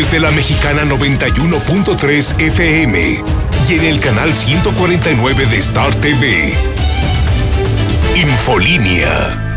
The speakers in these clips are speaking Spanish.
través de la mexicana 91.3 FM y en el canal 149 de Star TV. Infolínea.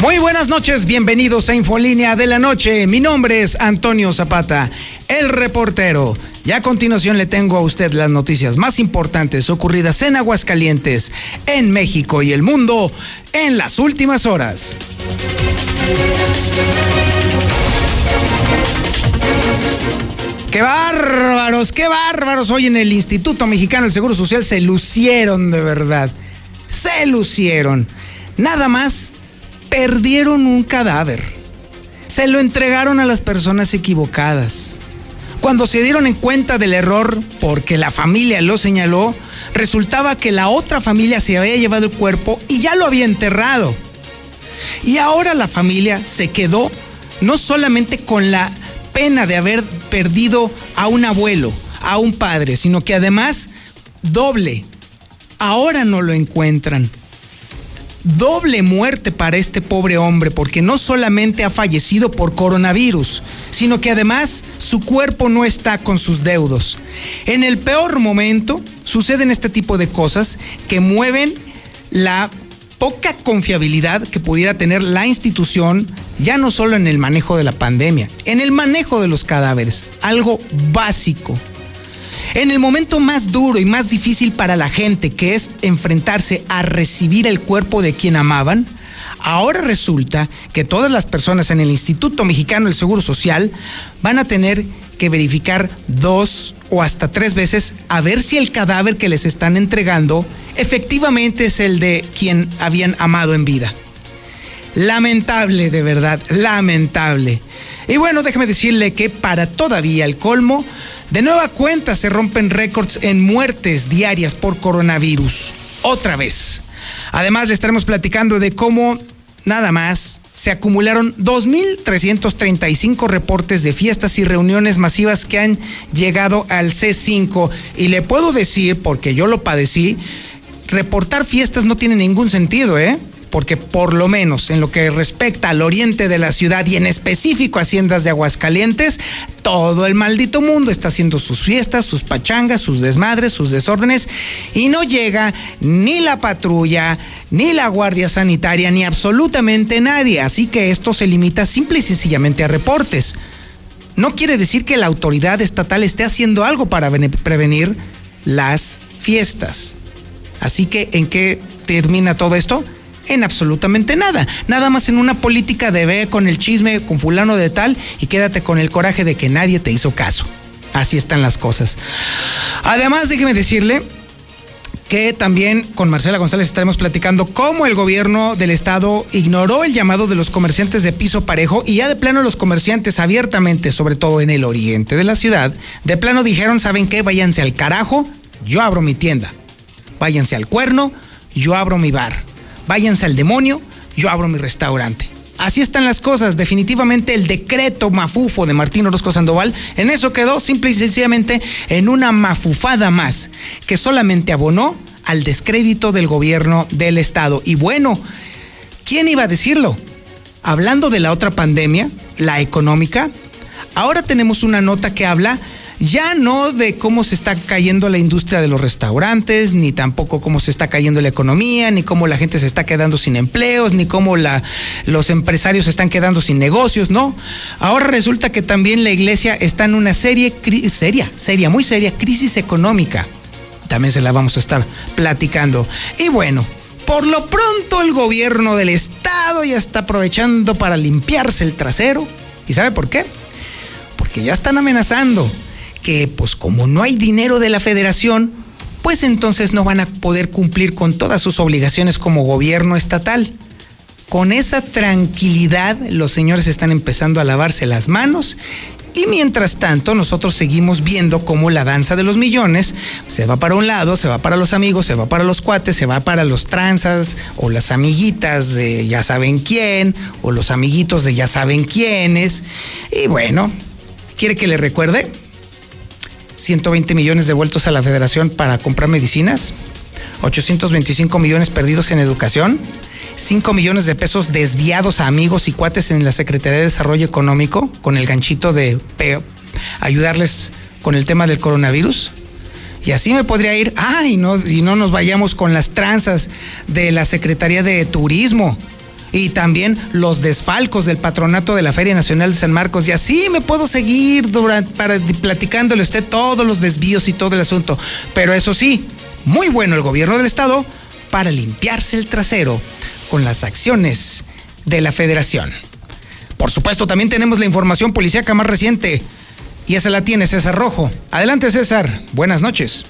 Muy buenas noches, bienvenidos a Infolínea de la Noche. Mi nombre es Antonio Zapata, el reportero. Y a continuación le tengo a usted las noticias más importantes ocurridas en Aguascalientes, en México y el mundo en las últimas horas. ¡Qué bárbaros! ¡Qué bárbaros! Hoy en el Instituto Mexicano del Seguro Social se lucieron de verdad. Se lucieron. Nada más perdieron un cadáver. Se lo entregaron a las personas equivocadas. Cuando se dieron en cuenta del error, porque la familia lo señaló, resultaba que la otra familia se había llevado el cuerpo y ya lo había enterrado. Y ahora la familia se quedó no solamente con la pena de haber perdido a un abuelo, a un padre, sino que además doble. Ahora no lo encuentran doble muerte para este pobre hombre, porque no solamente ha fallecido por coronavirus, sino que además su cuerpo no está con sus deudos. En el peor momento suceden este tipo de cosas que mueven la poca confiabilidad que pudiera tener la institución, ya no solo en el manejo de la pandemia, en el manejo de los cadáveres, algo básico. En el momento más duro y más difícil para la gente, que es enfrentarse a recibir el cuerpo de quien amaban, ahora resulta que todas las personas en el Instituto Mexicano del Seguro Social van a tener que verificar dos o hasta tres veces a ver si el cadáver que les están entregando efectivamente es el de quien habían amado en vida. Lamentable, de verdad, lamentable. Y bueno, déjeme decirle que para todavía el colmo, de nueva cuenta se rompen récords en muertes diarias por coronavirus. Otra vez. Además, le estaremos platicando de cómo nada más se acumularon 2.335 reportes de fiestas y reuniones masivas que han llegado al C5. Y le puedo decir, porque yo lo padecí, reportar fiestas no tiene ningún sentido, ¿eh? Porque por lo menos en lo que respecta al oriente de la ciudad y en específico Haciendas de Aguascalientes, todo el maldito mundo está haciendo sus fiestas, sus pachangas, sus desmadres, sus desórdenes y no llega ni la patrulla, ni la guardia sanitaria, ni absolutamente nadie. Así que esto se limita simple y sencillamente a reportes. No quiere decir que la autoridad estatal esté haciendo algo para prevenir las fiestas. Así que, ¿en qué termina todo esto? En absolutamente nada. Nada más en una política de ve con el chisme con fulano de tal y quédate con el coraje de que nadie te hizo caso. Así están las cosas. Además, déjeme decirle que también con Marcela González estaremos platicando cómo el gobierno del estado ignoró el llamado de los comerciantes de piso parejo y ya de plano los comerciantes abiertamente, sobre todo en el oriente de la ciudad, de plano dijeron, ¿saben qué? Váyanse al carajo, yo abro mi tienda. Váyanse al cuerno, yo abro mi bar váyanse al demonio, yo abro mi restaurante. Así están las cosas. Definitivamente el decreto mafufo de Martín Orozco Sandoval en eso quedó simple y sencillamente en una mafufada más que solamente abonó al descrédito del gobierno del Estado. Y bueno, ¿quién iba a decirlo? Hablando de la otra pandemia, la económica, ahora tenemos una nota que habla ya no de cómo se está cayendo la industria de los restaurantes, ni tampoco cómo se está cayendo la economía, ni cómo la gente se está quedando sin empleos, ni cómo los empresarios se están quedando sin negocios, no. Ahora resulta que también la iglesia está en una serie, seria, seria, muy seria crisis económica. También se la vamos a estar platicando. Y bueno, por lo pronto el gobierno del estado ya está aprovechando para limpiarse el trasero. ¿Y sabe por qué? Porque ya están amenazando que pues como no hay dinero de la federación, pues entonces no van a poder cumplir con todas sus obligaciones como gobierno estatal. Con esa tranquilidad los señores están empezando a lavarse las manos y mientras tanto nosotros seguimos viendo cómo la danza de los millones se va para un lado, se va para los amigos, se va para los cuates, se va para los tranzas o las amiguitas de ya saben quién o los amiguitos de ya saben quiénes. Y bueno, ¿Quiere que le recuerde? 120 millones devueltos a la federación para comprar medicinas, 825 millones perdidos en educación, 5 millones de pesos desviados a amigos y cuates en la Secretaría de Desarrollo Económico con el ganchito de ayudarles con el tema del coronavirus. Y así me podría ir, ah, y no, y no nos vayamos con las tranzas de la Secretaría de Turismo y también los desfalcos del patronato de la Feria Nacional de San Marcos. Y así me puedo seguir durante, para, platicándole a usted todos los desvíos y todo el asunto. Pero eso sí, muy bueno el gobierno del Estado para limpiarse el trasero con las acciones de la Federación. Por supuesto, también tenemos la información policíaca más reciente. Y esa la tiene César Rojo. Adelante, César. Buenas noches.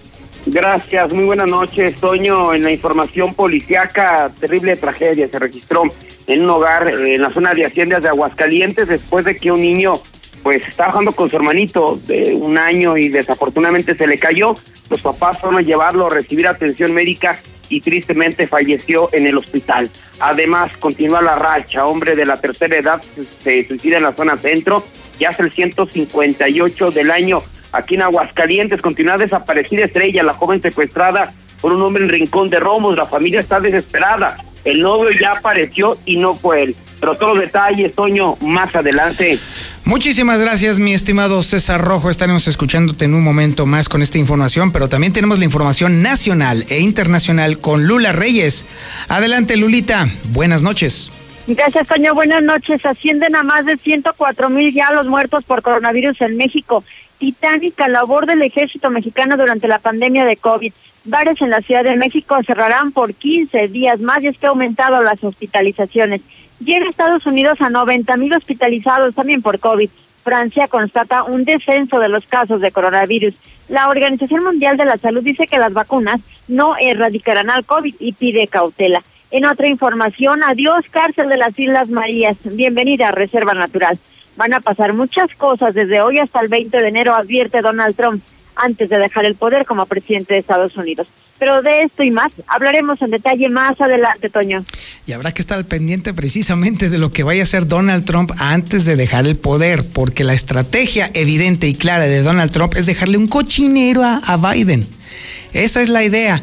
Gracias, muy buenas noches, Toño. En la información policiaca, terrible tragedia se registró en un hogar eh, en la zona de Haciendas de Aguascalientes después de que un niño pues estaba jugando con su hermanito de un año y desafortunadamente se le cayó. Los papás fueron a llevarlo a recibir atención médica y tristemente falleció en el hospital. Además, continúa la racha. Hombre de la tercera edad se suicida en la zona centro. Ya es el 158 del año aquí en Aguascalientes. Continúa desaparecida Estrella, la joven secuestrada por un hombre en Rincón de Romos. La familia está desesperada. El novio ya apareció y no fue él. Pero todos los detalles, Toño, más adelante. Muchísimas gracias, mi estimado César Rojo. Estaremos escuchándote en un momento más con esta información, pero también tenemos la información nacional e internacional con Lula Reyes. Adelante, Lulita. Buenas noches. Gracias, Toño. Buenas noches. Ascienden a más de 104 mil ya los muertos por coronavirus en México titánica labor del ejército mexicano durante la pandemia de COVID. Bares en la Ciudad de México cerrarán por 15 días más y es que ha aumentado las hospitalizaciones. Llega Estados Unidos a 90 mil hospitalizados también por COVID. Francia constata un descenso de los casos de coronavirus. La Organización Mundial de la Salud dice que las vacunas no erradicarán al COVID y pide cautela. En otra información, adiós cárcel de las Islas Marías. Bienvenida a Reserva Natural. Van a pasar muchas cosas desde hoy hasta el 20 de enero, advierte Donald Trump, antes de dejar el poder como presidente de Estados Unidos. Pero de esto y más hablaremos en detalle más adelante, Toño. Y habrá que estar pendiente precisamente de lo que vaya a hacer Donald Trump antes de dejar el poder, porque la estrategia evidente y clara de Donald Trump es dejarle un cochinero a Biden. Esa es la idea.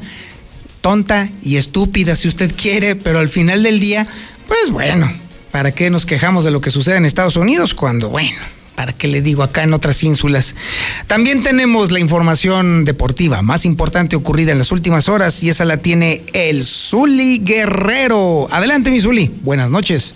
Tonta y estúpida si usted quiere, pero al final del día, pues bueno, ¿Para qué nos quejamos de lo que sucede en Estados Unidos cuando, bueno, ¿para qué le digo acá en otras ínsulas? También tenemos la información deportiva más importante ocurrida en las últimas horas y esa la tiene el Zuli Guerrero. Adelante, mi Zuli. Buenas noches.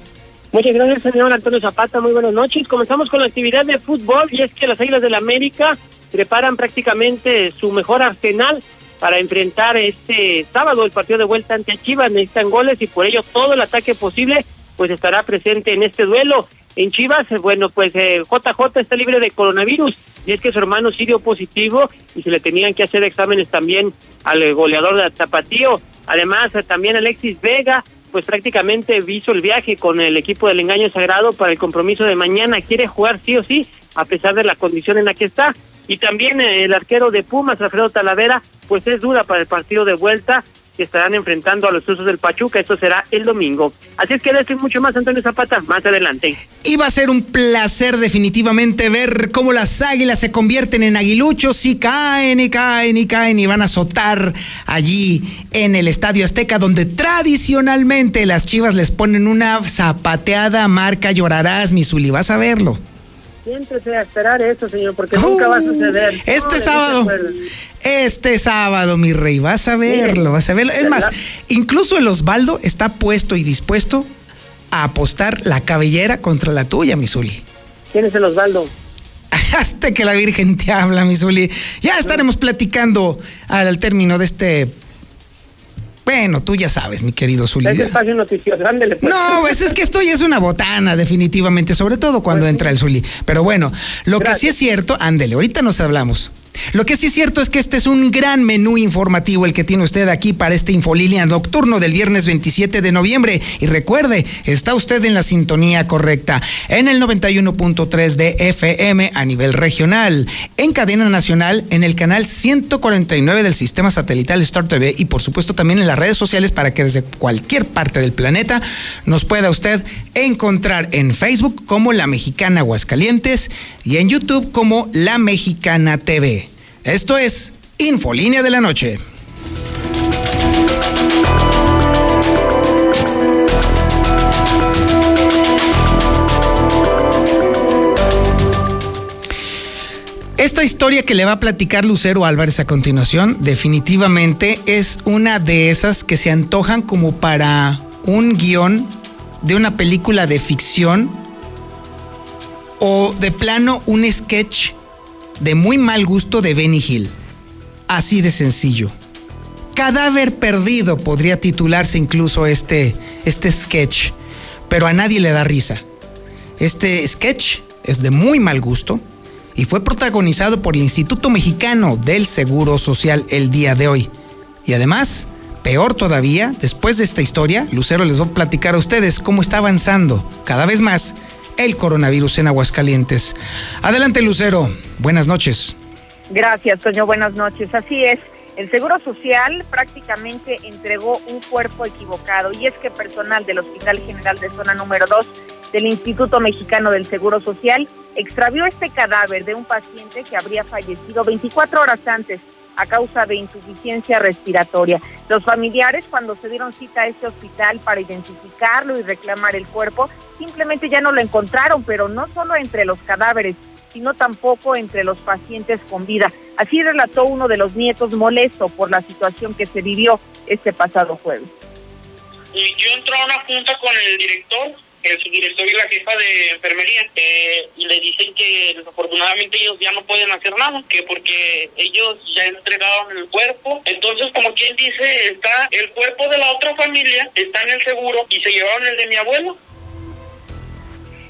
Muchas gracias, señor Antonio Zapata. Muy buenas noches. Comenzamos con la actividad de fútbol y es que las Águilas del América preparan prácticamente su mejor arsenal para enfrentar este sábado el partido de vuelta ante Chivas. Necesitan goles y por ello todo el ataque posible pues estará presente en este duelo. En Chivas, eh, bueno, pues eh, JJ está libre de coronavirus y es que su hermano sí dio positivo y se le tenían que hacer exámenes también al eh, goleador de Tapatío. Además, eh, también Alexis Vega, pues prácticamente hizo el viaje con el equipo del engaño sagrado para el compromiso de mañana. Quiere jugar sí o sí, a pesar de la condición en la que está. Y también el arquero de Pumas, Alfredo Talavera, pues es duda para el partido de vuelta estarán enfrentando a los usos del Pachuca. Esto será el domingo. Así es que decir mucho más, Antonio Zapata, más adelante. Y va a ser un placer definitivamente ver cómo las águilas se convierten en aguiluchos y caen y caen y caen y van a azotar allí en el Estadio Azteca, donde tradicionalmente las chivas les ponen una zapateada marca llorarás, Misuli. Vas a verlo. Siéntese a esperar eso, señor, porque nunca va a suceder. Este sábado, este sábado, mi rey, vas a verlo, vas a verlo. Es más, incluso el Osvaldo está puesto y dispuesto a apostar la cabellera contra la tuya, Misuli. ¿Quién es el Osvaldo? Hasta que la Virgen te habla, Misuli. Ya estaremos platicando al término de este bueno, tú ya sabes, mi querido Zuli. Es espacio noticioso, ándele. Pues. No, pues es que esto ya es una botana, definitivamente, sobre todo cuando pues entra el Zuli. Pero bueno, lo que sí es cierto, ándele, ahorita nos hablamos. Lo que sí es cierto es que este es un gran menú informativo el que tiene usted aquí para este Infolínea nocturno del viernes 27 de noviembre. Y recuerde, está usted en la sintonía correcta, en el 91.3 de FM a nivel regional, en cadena nacional, en el canal 149 del sistema satelital Star TV y por supuesto también en las redes sociales para que desde cualquier parte del planeta nos pueda usted encontrar en Facebook como La Mexicana Aguascalientes y en YouTube como La Mexicana TV. Esto es Infolínea de la Noche. Esta historia que le va a platicar Lucero Álvarez a continuación definitivamente es una de esas que se antojan como para un guion de una película de ficción o de plano un sketch de muy mal gusto de Benny Hill. Así de sencillo. Cadáver perdido podría titularse incluso este, este sketch, pero a nadie le da risa. Este sketch es de muy mal gusto y fue protagonizado por el Instituto Mexicano del Seguro Social el día de hoy. Y además, peor todavía, después de esta historia, Lucero les va a platicar a ustedes cómo está avanzando cada vez más el coronavirus en Aguascalientes. Adelante, Lucero. Buenas noches. Gracias, Toño. Buenas noches. Así es. El Seguro Social prácticamente entregó un cuerpo equivocado y es que personal del Hospital General de Zona número 2 del Instituto Mexicano del Seguro Social extravió este cadáver de un paciente que habría fallecido 24 horas antes a causa de insuficiencia respiratoria. Los familiares, cuando se dieron cita a este hospital para identificarlo y reclamar el cuerpo, simplemente ya no lo encontraron, pero no solo entre los cadáveres, sino tampoco entre los pacientes con vida. Así relató uno de los nietos molesto por la situación que se vivió este pasado jueves. Yo entró a una junta con el director el subdirector y la jefa de enfermería eh, y le dicen que desafortunadamente ellos ya no pueden hacer nada, que porque ellos ya entregaron el cuerpo. Entonces, como quien dice, está el cuerpo de la otra familia, está en el seguro y se llevaron el de mi abuelo.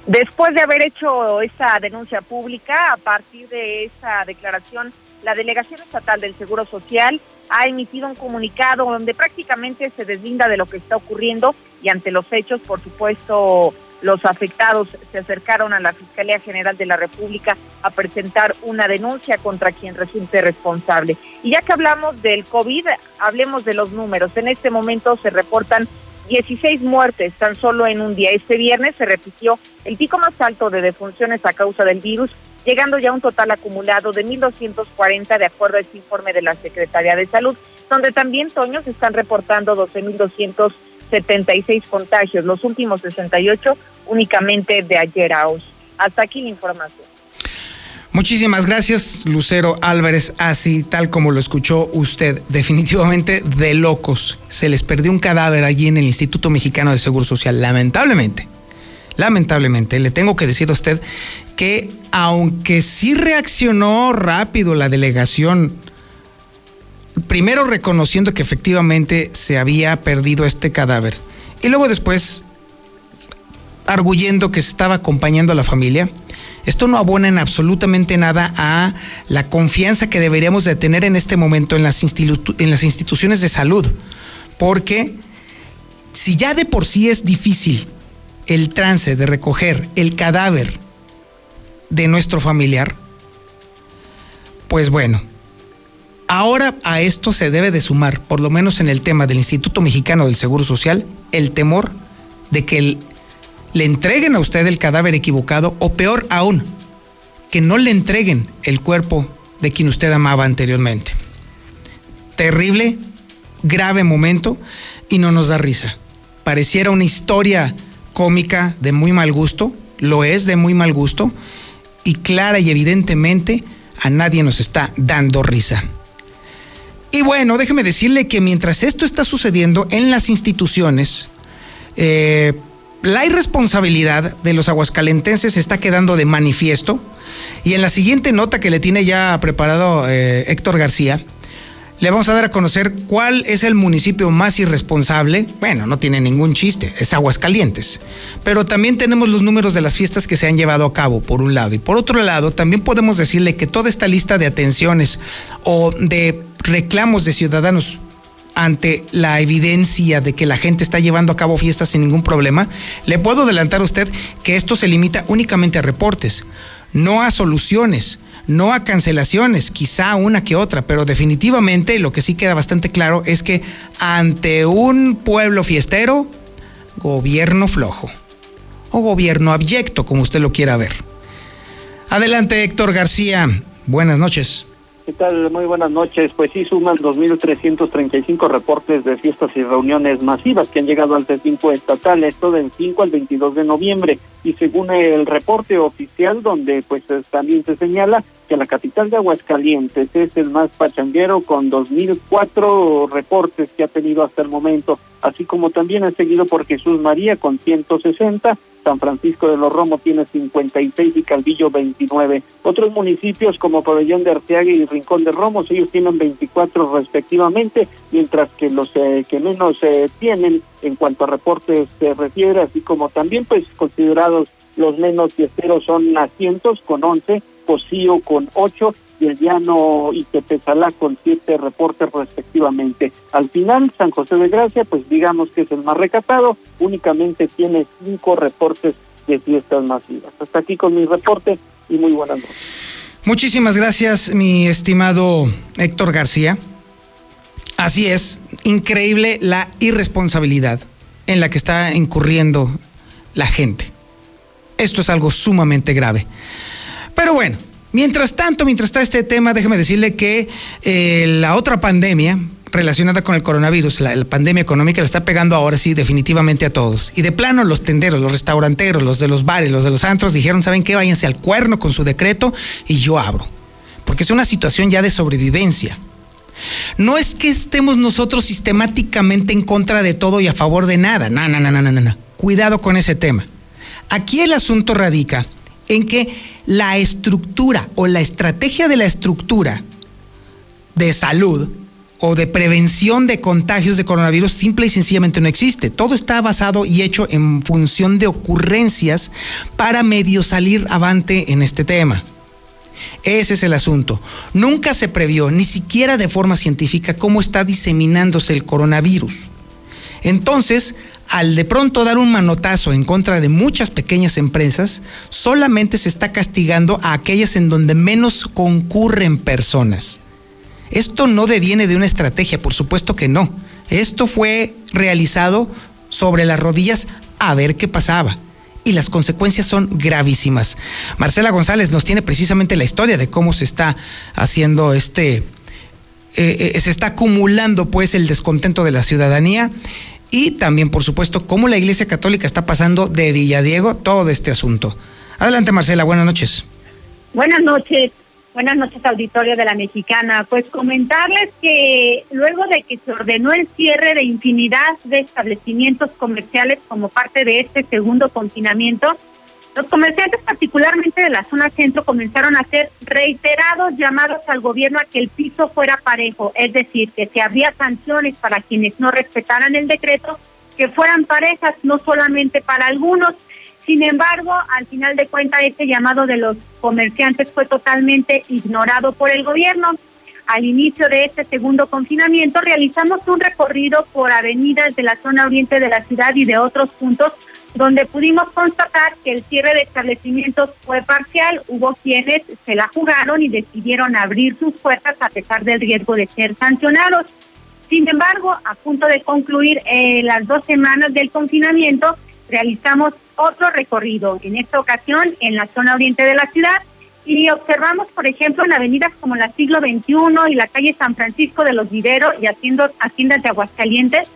Después de haber hecho esa denuncia pública, a partir de esa declaración, la Delegación Estatal del Seguro Social ha emitido un comunicado donde prácticamente se deslinda de lo que está ocurriendo y ante los hechos, por supuesto, los afectados se acercaron a la Fiscalía General de la República a presentar una denuncia contra quien resulte responsable. Y ya que hablamos del COVID, hablemos de los números. En este momento se reportan 16 muertes tan solo en un día. Este viernes se repitió el pico más alto de defunciones a causa del virus llegando ya a un total acumulado de 1.240 de acuerdo a este informe de la Secretaría de Salud, donde también, Toño, se están reportando 12.276 contagios, los últimos 68 únicamente de ayer a hoy. Hasta aquí la información. Muchísimas gracias, Lucero Álvarez. Así, tal como lo escuchó usted, definitivamente de locos. Se les perdió un cadáver allí en el Instituto Mexicano de Seguro Social, lamentablemente lamentablemente, le tengo que decir a usted que aunque sí reaccionó rápido la delegación, primero reconociendo que efectivamente se había perdido este cadáver y luego después arguyendo que se estaba acompañando a la familia, esto no abona en absolutamente nada a la confianza que deberíamos de tener en este momento en las, en las instituciones de salud, porque si ya de por sí es difícil el trance de recoger el cadáver de nuestro familiar, pues bueno, ahora a esto se debe de sumar, por lo menos en el tema del Instituto Mexicano del Seguro Social, el temor de que le entreguen a usted el cadáver equivocado o peor aún, que no le entreguen el cuerpo de quien usted amaba anteriormente. Terrible, grave momento y no nos da risa. Pareciera una historia cómica de muy mal gusto, lo es de muy mal gusto, y clara y evidentemente a nadie nos está dando risa. Y bueno, déjeme decirle que mientras esto está sucediendo en las instituciones, eh, la irresponsabilidad de los aguascalentenses está quedando de manifiesto. Y en la siguiente nota que le tiene ya preparado eh, Héctor García, le vamos a dar a conocer cuál es el municipio más irresponsable. Bueno, no tiene ningún chiste, es Aguascalientes. Pero también tenemos los números de las fiestas que se han llevado a cabo, por un lado. Y por otro lado, también podemos decirle que toda esta lista de atenciones o de reclamos de ciudadanos ante la evidencia de que la gente está llevando a cabo fiestas sin ningún problema, le puedo adelantar a usted que esto se limita únicamente a reportes, no a soluciones no a cancelaciones, quizá una que otra, pero definitivamente lo que sí queda bastante claro es que ante un pueblo fiestero, gobierno flojo o gobierno abyecto, como usted lo quiera ver. Adelante, Héctor García. Buenas noches. ¿Qué tal? Muy buenas noches. Pues sí, suman 2.335 reportes de fiestas y reuniones masivas que han llegado al recinto estatal, esto del 5 al 22 de noviembre. Y según el reporte oficial, donde pues también se señala que la capital de Aguascalientes es el más pachanguero con 2.004 reportes que ha tenido hasta el momento, así como también ha seguido por Jesús María con 160 San Francisco de los Romos tiene 56 y Calvillo 29. Otros municipios como Pabellón de Arteaga y Rincón de Romos, ellos tienen 24 respectivamente, mientras que los eh, que menos eh, tienen en cuanto a reportes se refiere, así como también pues considerados los menos fiesteros son Asientos con 11, Cosío con 8 y el llano y Tepezalá con siete reportes respectivamente. Al final, San José de Gracia, pues digamos que es el más recatado, únicamente tiene cinco reportes de fiestas masivas. Hasta aquí con mi reporte y muy buenas noches. Muchísimas gracias, mi estimado Héctor García. Así es, increíble la irresponsabilidad en la que está incurriendo la gente. Esto es algo sumamente grave. Pero bueno, Mientras tanto, mientras está este tema, déjeme decirle que eh, la otra pandemia relacionada con el coronavirus, la, pandemia económica, la está pegando ahora sí definitivamente a todos. Y de plano los tenderos, los restauranteros, los de los bares, los de los antros dijeron, ¿saben qué? Váyanse al cuerno con su decreto y yo abro. Porque es una situación ya de sobrevivencia. No es que estemos nosotros sistemáticamente en contra de todo y a favor de nada. No, no, no, no, no, no. Cuidado con ese tema. Aquí el asunto radica en que la estructura o la estrategia de la estructura de salud o de prevención de contagios de coronavirus simple y sencillamente no existe. Todo está basado y hecho en función de ocurrencias para medio salir avante en este tema. Ese es el asunto. Nunca se previó, ni siquiera de forma científica, cómo está diseminándose el coronavirus. Entonces, al de pronto dar un manotazo en contra de muchas pequeñas empresas, solamente se está castigando a aquellas en donde menos concurren personas. Esto no deviene de una estrategia, por supuesto que no. Esto fue realizado sobre las rodillas a ver qué pasaba. Y las consecuencias son gravísimas. Marcela González nos tiene precisamente la historia de cómo se está haciendo este, eh, eh, se está acumulando pues el descontento de la ciudadanía y también, por supuesto, cómo la Iglesia Católica está pasando de Villadiego todo este asunto. Adelante, Marcela, buenas noches. Buenas noches. Buenas noches, auditorio de la Mexicana. Pues comentarles que luego de que se ordenó el cierre de infinidad de establecimientos comerciales como parte de este segundo confinamiento, los comerciantes, particularmente de la zona centro, comenzaron a hacer reiterados llamados al gobierno a que el piso fuera parejo, es decir, que si habría sanciones para quienes no respetaran el decreto, que fueran parejas, no solamente para algunos. Sin embargo, al final de cuentas, este llamado de los comerciantes fue totalmente ignorado por el gobierno. Al inicio de este segundo confinamiento, realizamos un recorrido por avenidas de la zona oriente de la ciudad y de otros puntos donde pudimos constatar que el cierre de establecimientos fue parcial. Hubo quienes se la jugaron y decidieron abrir sus puertas a pesar del riesgo de ser sancionados. Sin embargo, a punto de concluir eh, las dos semanas del confinamiento, realizamos otro recorrido, en esta ocasión en la zona oriente de la ciudad, y observamos, por ejemplo, en avenidas como la Siglo XXI y la calle San Francisco de los Viveros y haciendas de Aguascalientes,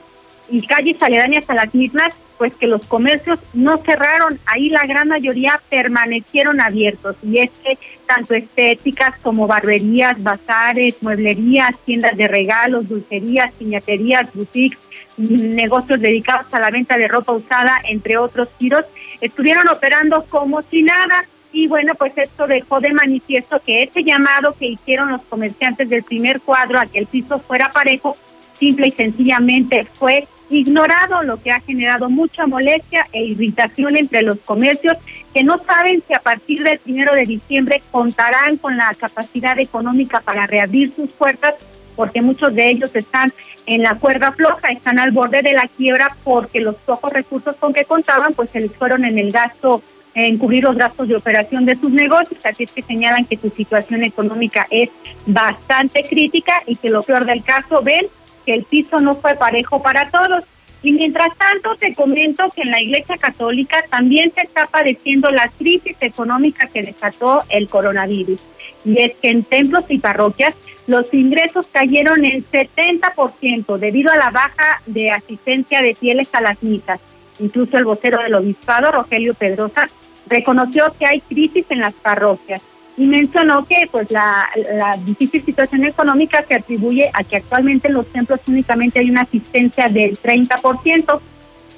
y calles aledañas a las mismas, pues que los comercios no cerraron, ahí la gran mayoría permanecieron abiertos. Y es que tanto estéticas como barberías, bazares, mueblerías, tiendas de regalos, dulcerías, piñaterías, boutiques, negocios dedicados a la venta de ropa usada, entre otros giros, estuvieron operando como si nada. Y bueno, pues esto dejó de manifiesto que ese llamado que hicieron los comerciantes del primer cuadro a que el piso fuera parejo, simple y sencillamente fue ignorado, lo que ha generado mucha molestia e irritación entre los comercios que no saben si a partir del primero de diciembre contarán con la capacidad económica para reabrir sus puertas, porque muchos de ellos están en la cuerda floja, están al borde de la quiebra porque los pocos recursos con que contaban pues se les fueron en el gasto en cubrir los gastos de operación de sus negocios, así es que señalan que su situación económica es bastante crítica y que lo peor del caso ven que el piso no fue parejo para todos. Y mientras tanto, te comento que en la Iglesia Católica también se está padeciendo la crisis económica que desató el coronavirus. Y es que en templos y parroquias los ingresos cayeron en 70% debido a la baja de asistencia de fieles a las misas. Incluso el vocero del obispado, Rogelio Pedrosa, reconoció que hay crisis en las parroquias y mencionó que pues la, la, difícil situación económica se atribuye a que actualmente en los templos únicamente hay una asistencia del 30%,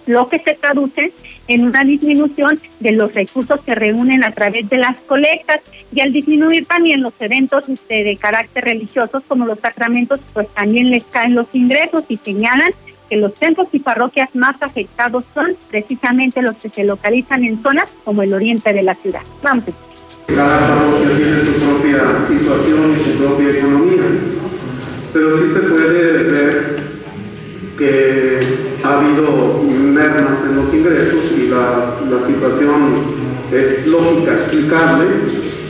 lo que se traduce en una disminución de los recursos que reúnen a través de las colectas y al disminuir también los eventos este, de carácter religiosos como los sacramentos, pues también les caen los ingresos y señalan que los templos y parroquias más afectados son precisamente los que se localizan en zonas como el oriente de la ciudad. Vamos. Cada parroquia tiene su propia situación y su propia economía, pero sí se puede ver que ha habido mermas en los ingresos y la, la situación es lógica, explicable,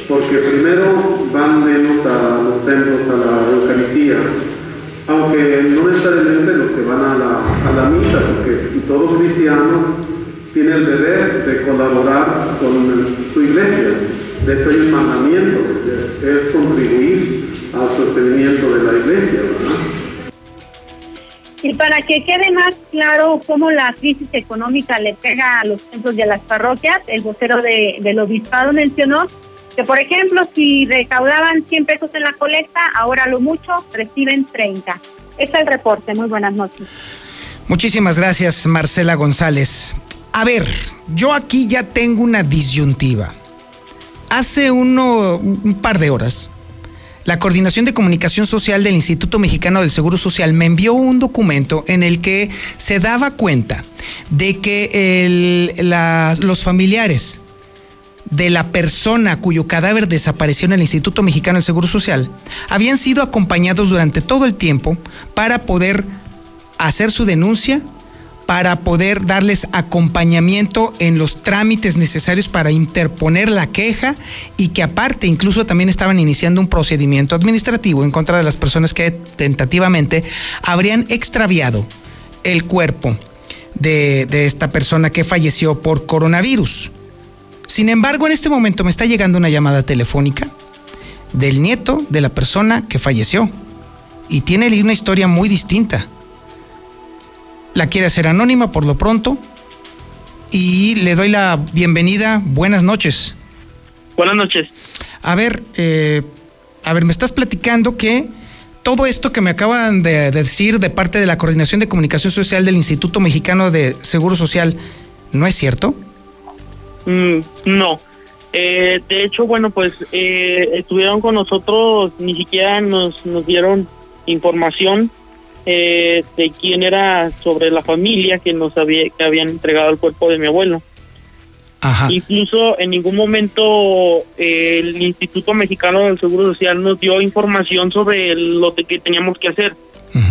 porque primero van menos a los templos, a la Eucaristía, aunque no necesariamente los que van a la, a la misa, porque todo cristiano tiene el deber de colaborar con su iglesia. De hecho, hay un mandamiento, es contribuir al sostenimiento de la iglesia, ¿verdad? Y para que quede más claro cómo la crisis económica le pega a los templos y a las parroquias, el vocero de, del obispado mencionó que, por ejemplo, si recaudaban 100 pesos en la colecta, ahora lo mucho reciben 30. Este es el reporte. Muy buenas noches. Muchísimas gracias, Marcela González. A ver, yo aquí ya tengo una disyuntiva. Hace uno, un par de horas, la Coordinación de Comunicación Social del Instituto Mexicano del Seguro Social me envió un documento en el que se daba cuenta de que el, los familiares de la persona cuyo cadáver desapareció en el Instituto Mexicano del Seguro Social habían sido acompañados durante todo el tiempo para poder hacer su denuncia, para poder darles acompañamiento en los trámites necesarios para interponer la queja y que aparte incluso también estaban iniciando un procedimiento administrativo en contra de las personas que tentativamente habrían extraviado el cuerpo de, esta persona que falleció por coronavirus. Sin embargo, en este momento me está llegando una llamada telefónica del nieto de la persona que falleció y tiene una historia muy distinta la quiere hacer anónima por lo pronto. Y le doy la bienvenida. Buenas noches. Buenas noches. A ver, eh, a ver, me estás platicando que todo esto que me acaban de decir de parte de la Coordinación de Comunicación Social del Instituto Mexicano de Seguro Social, ¿no es cierto? Mm, no. Eh, de hecho, bueno, pues eh, estuvieron con nosotros, ni siquiera nos, nos dieron información eh, de quién era sobre la familia que nos había que habían entregado el cuerpo de mi abuelo. Ajá. Incluso en ningún momento eh, el Instituto Mexicano del Seguro Social nos dio información sobre lo que teníamos que hacer.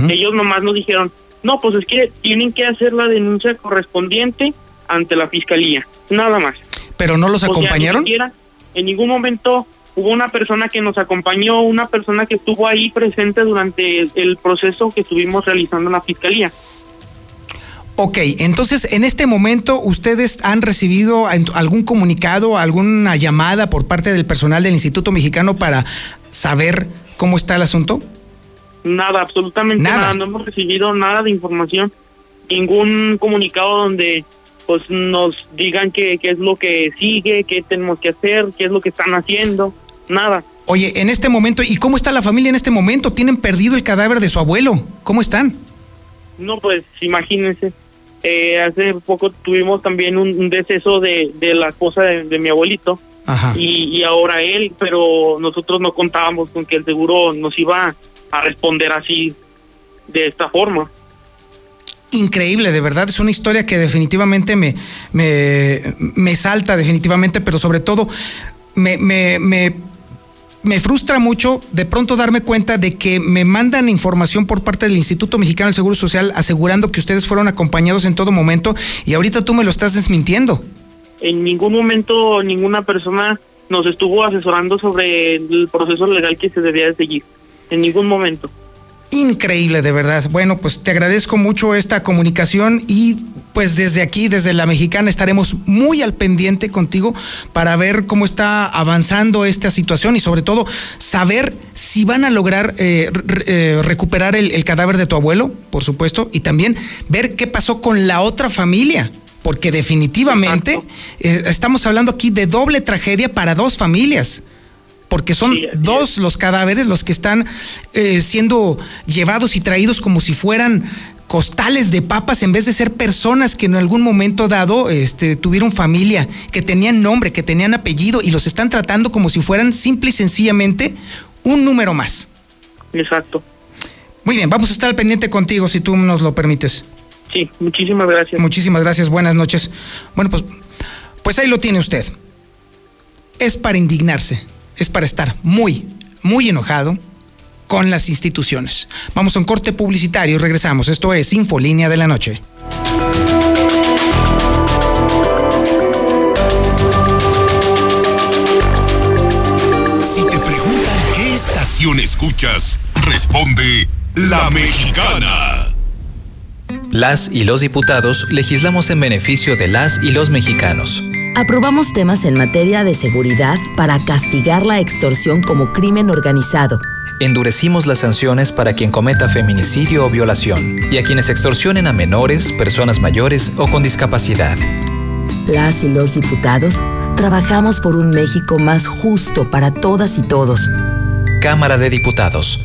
Ellos nomás nos dijeron, no, pues es que tienen que hacer la denuncia correspondiente ante la fiscalía, nada más. ¿Pero no los O sea, ni acompañaron? siquiera, en ningún momento hubo una persona que nos acompañó, una persona que estuvo ahí presente durante el, proceso que estuvimos realizando en la fiscalía. Ok, entonces en este momento ustedes han recibido algún comunicado, alguna llamada por parte del personal del Instituto Mexicano para saber cómo está el asunto. Nada, absolutamente Nada. nada. No hemos recibido nada de información, ningún comunicado donde pues nos digan qué, qué es lo que sigue, qué tenemos que hacer, qué es lo que están haciendo, nada. Oye, en este momento, ¿y cómo está la familia en este momento? ¿Tienen perdido el cadáver de su abuelo? ¿Cómo están? No, pues imagínense. Eh, hace poco tuvimos también un, un deceso de, de la esposa de, de mi abuelito Y, y ahora él, pero nosotros no contábamos con que el seguro nos iba a responder así, de esta forma increíble, de verdad. Es una historia que definitivamente me, me, me salta, definitivamente, pero sobre todo me, me, me, me, frustra mucho de pronto darme cuenta de que me mandan información por parte del Instituto Mexicano del Seguro Social asegurando que ustedes fueron acompañados en todo momento y ahorita tú me lo estás desmintiendo en ningún momento ninguna persona nos estuvo asesorando sobre el proceso legal que se debía de seguir. En ningún momento. Increíble, de verdad. Bueno, pues te agradezco mucho esta comunicación y pues desde aquí, desde la mexicana, estaremos muy al pendiente contigo para ver cómo está avanzando esta situación y sobre todo saber si van a lograr eh, eh, recuperar el cadáver de tu abuelo, por supuesto, y también ver qué pasó con la otra familia porque definitivamente eh, estamos hablando aquí de doble tragedia para dos familias porque son dos los cadáveres los que están eh, siendo llevados y traídos como si fueran costales de papas en vez de ser personas que en algún momento dado este, tuvieron familia, que tenían nombre, que tenían apellido y los están tratando como si fueran simple y sencillamente un número más. Exacto. Muy bien, vamos a estar al pendiente contigo si tú nos lo permites. Sí, muchísimas gracias. Muchísimas gracias, buenas noches. Bueno, pues, pues ahí lo tiene usted. Es para indignarse, es para estar muy, muy enojado con las instituciones. Vamos a un corte publicitario y regresamos. Esto es Infolínea de la Noche. Si te preguntan qué estación escuchas, responde La Mexicana. Las y los diputados legislamos en beneficio de las y los mexicanos. Aprobamos temas en materia de seguridad para castigar la extorsión como crimen organizado. Endurecimos las sanciones para quien cometa feminicidio o violación y a quienes extorsionen a menores, personas mayores o con discapacidad. Las y los diputados trabajamos por un México más justo para todas y todos. Cámara de Diputados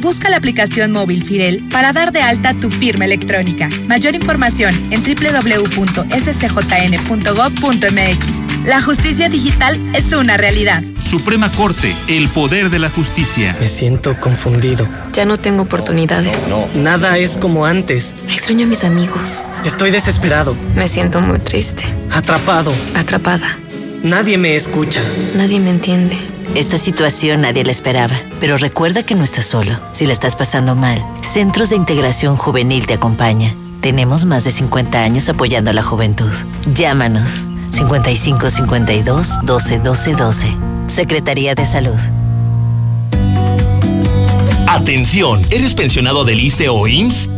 Busca la aplicación móvil Firel para dar de alta tu firma electrónica. Mayor información en www.scjn.gov.mx. La justicia digital es una realidad. Suprema Corte, el poder de la justicia. Me siento confundido. Ya no tengo oportunidades. Nada es como antes. Extraño a mis amigos. Estoy desesperado. Me siento muy triste. Atrapado. Atrapada. Nadie me escucha. Nadie me entiende. Esta situación nadie la esperaba, pero recuerda que no estás solo. Si la estás pasando mal, Centros de Integración Juvenil te acompaña. Tenemos más de 50 años apoyando a la juventud. Llámanos 55 52 12 12 12. Secretaría de Salud. Atención, ¿eres pensionado del ISTE o IMSS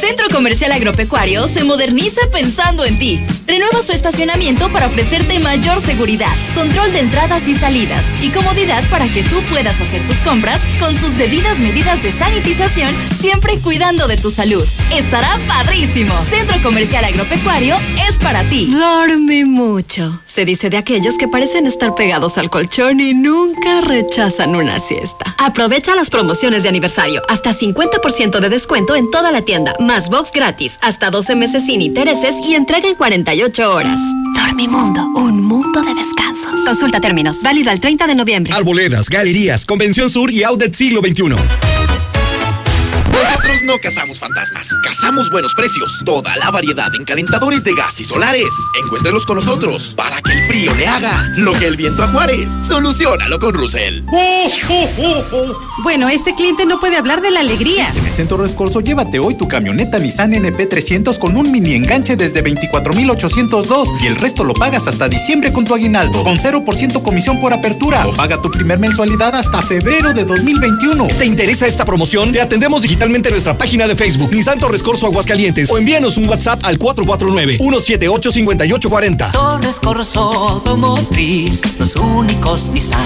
Centro Comercial Agropecuario se moderniza pensando en ti. Renueva su estacionamiento para ofrecerte mayor seguridad, control de entradas y salidas y comodidad para que tú puedas hacer tus compras con sus debidas medidas de sanitización, siempre cuidando de tu salud. Estará padrísimo. Centro Comercial Agropecuario es para ti. Dorme mucho. Se dice de aquellos que parecen estar pegados al colchón y nunca rechazan una siesta. Aprovecha las promociones de aniversario. Hasta 50% de descuento en toda la tienda más box gratis, hasta 12 meses sin intereses y entrega en 48 horas. Dormimundo, un mundo de descansos. Consulta términos, válido al 30 de noviembre. Arboledas, galerías, Convención Sur y Outlet Siglo XXI. Nosotros no cazamos fantasmas, cazamos buenos precios. Toda la variedad en calentadores de gas y solares. Encuéntrelos con nosotros para que el frío le haga lo que el viento a Juárez. Solucionalo con Russell. Bueno, este cliente no puede hablar de la alegría. En el Centro Rescorso, llévate hoy tu camioneta Nissan NP300 con un mini enganche desde 24,802 y el resto lo pagas hasta diciembre con tu aguinaldo, con 0% comisión por apertura o paga tu primer mensualidad hasta febrero de 2021. ¿Te interesa esta promoción? Te atendemos digitalmente en nuestra nuestra página de Facebook Nissan Torres Corso Aguascalientes o envíanos un WhatsApp al 449-178-5840. Torres Corso Automotriz, los únicos Nissan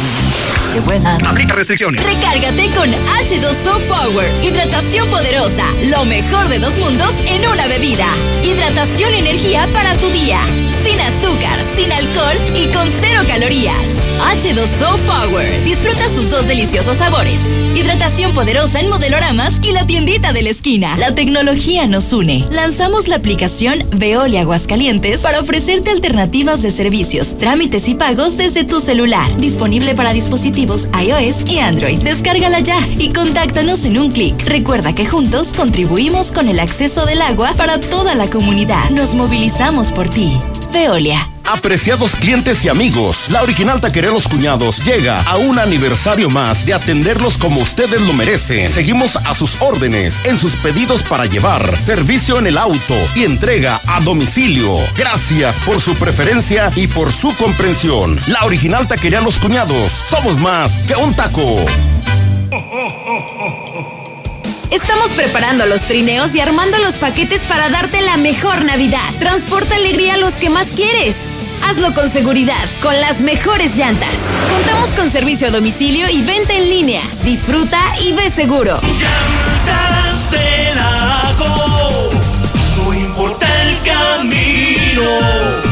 que vuelan. Aplica restricciones. Recárgate con H2O Power. Hidratación poderosa. Lo mejor de dos mundos en una bebida. Hidratación y energía para tu día. Sin azúcar, sin alcohol y con cero calorías. H2O Power. Disfruta sus dos deliciosos sabores. Hidratación poderosa en modeloramas y la tiendita de la esquina. La tecnología nos une. Lanzamos la aplicación Veolia Aguascalientes para ofrecerte alternativas de servicios, trámites y pagos desde tu celular. Disponible para dispositivos iOS y Android. Descárgala ya y contáctanos en un clic. Recuerda que juntos contribuimos con el acceso del agua para toda la comunidad. Nos movilizamos por ti. Veolia. Apreciados clientes y amigos, la original Taquería Los Cuñados llega a un aniversario más de atenderlos como ustedes lo merecen. Seguimos a sus órdenes en sus pedidos para llevar, servicio en el auto y entrega a domicilio. Gracias por su preferencia y por su comprensión. La original Taquería Los Cuñados, somos más que un taco. Estamos preparando los trineos y armando los paquetes para darte la mejor Navidad. Transporta alegría a los que más quieres. Hazlo con seguridad, con las mejores llantas. Contamos con servicio a domicilio y venta en línea. Disfruta y ve seguro. Llantas no importa el camino.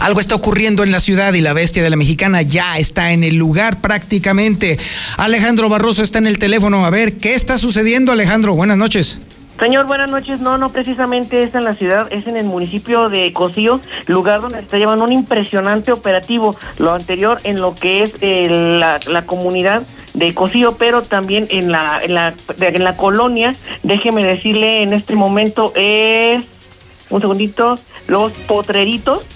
Algo está ocurriendo en la ciudad y la bestia de la mexicana ya está en el lugar prácticamente. Alejandro Barroso está en el teléfono. A ver, ¿qué está sucediendo, Alejandro? Buenas noches. Señor, buenas noches. No, no precisamente es en la ciudad, es en el municipio de Cocío, lugar donde se está llevando un impresionante operativo. Lo anterior en lo que es eh, la, comunidad de Cocío, pero también en la, en la, en la colonia. Déjeme decirle, en este momento es, un segundito, los potreritos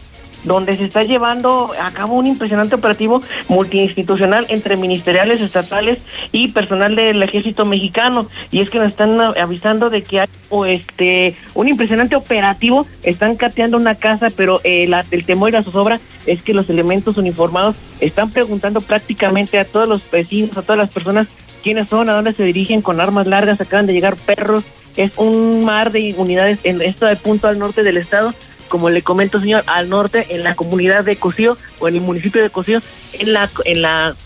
donde se está llevando a cabo un impresionante operativo multiinstitucional entre ministeriales, estatales y personal del ejército mexicano. Y es que nos están avisando de que hay o este un impresionante operativo, están cateando una casa, pero eh, la- el temor y la zozobra es que los elementos uniformados están preguntando prácticamente a todos los vecinos, a todas las personas quiénes son, a dónde se dirigen con armas largas, acaban de llegar perros, es un mar de unidades en esto de punto al norte del estado, como le comento señor, al norte en la comunidad de Cocío o en el municipio de Cocío, en la en la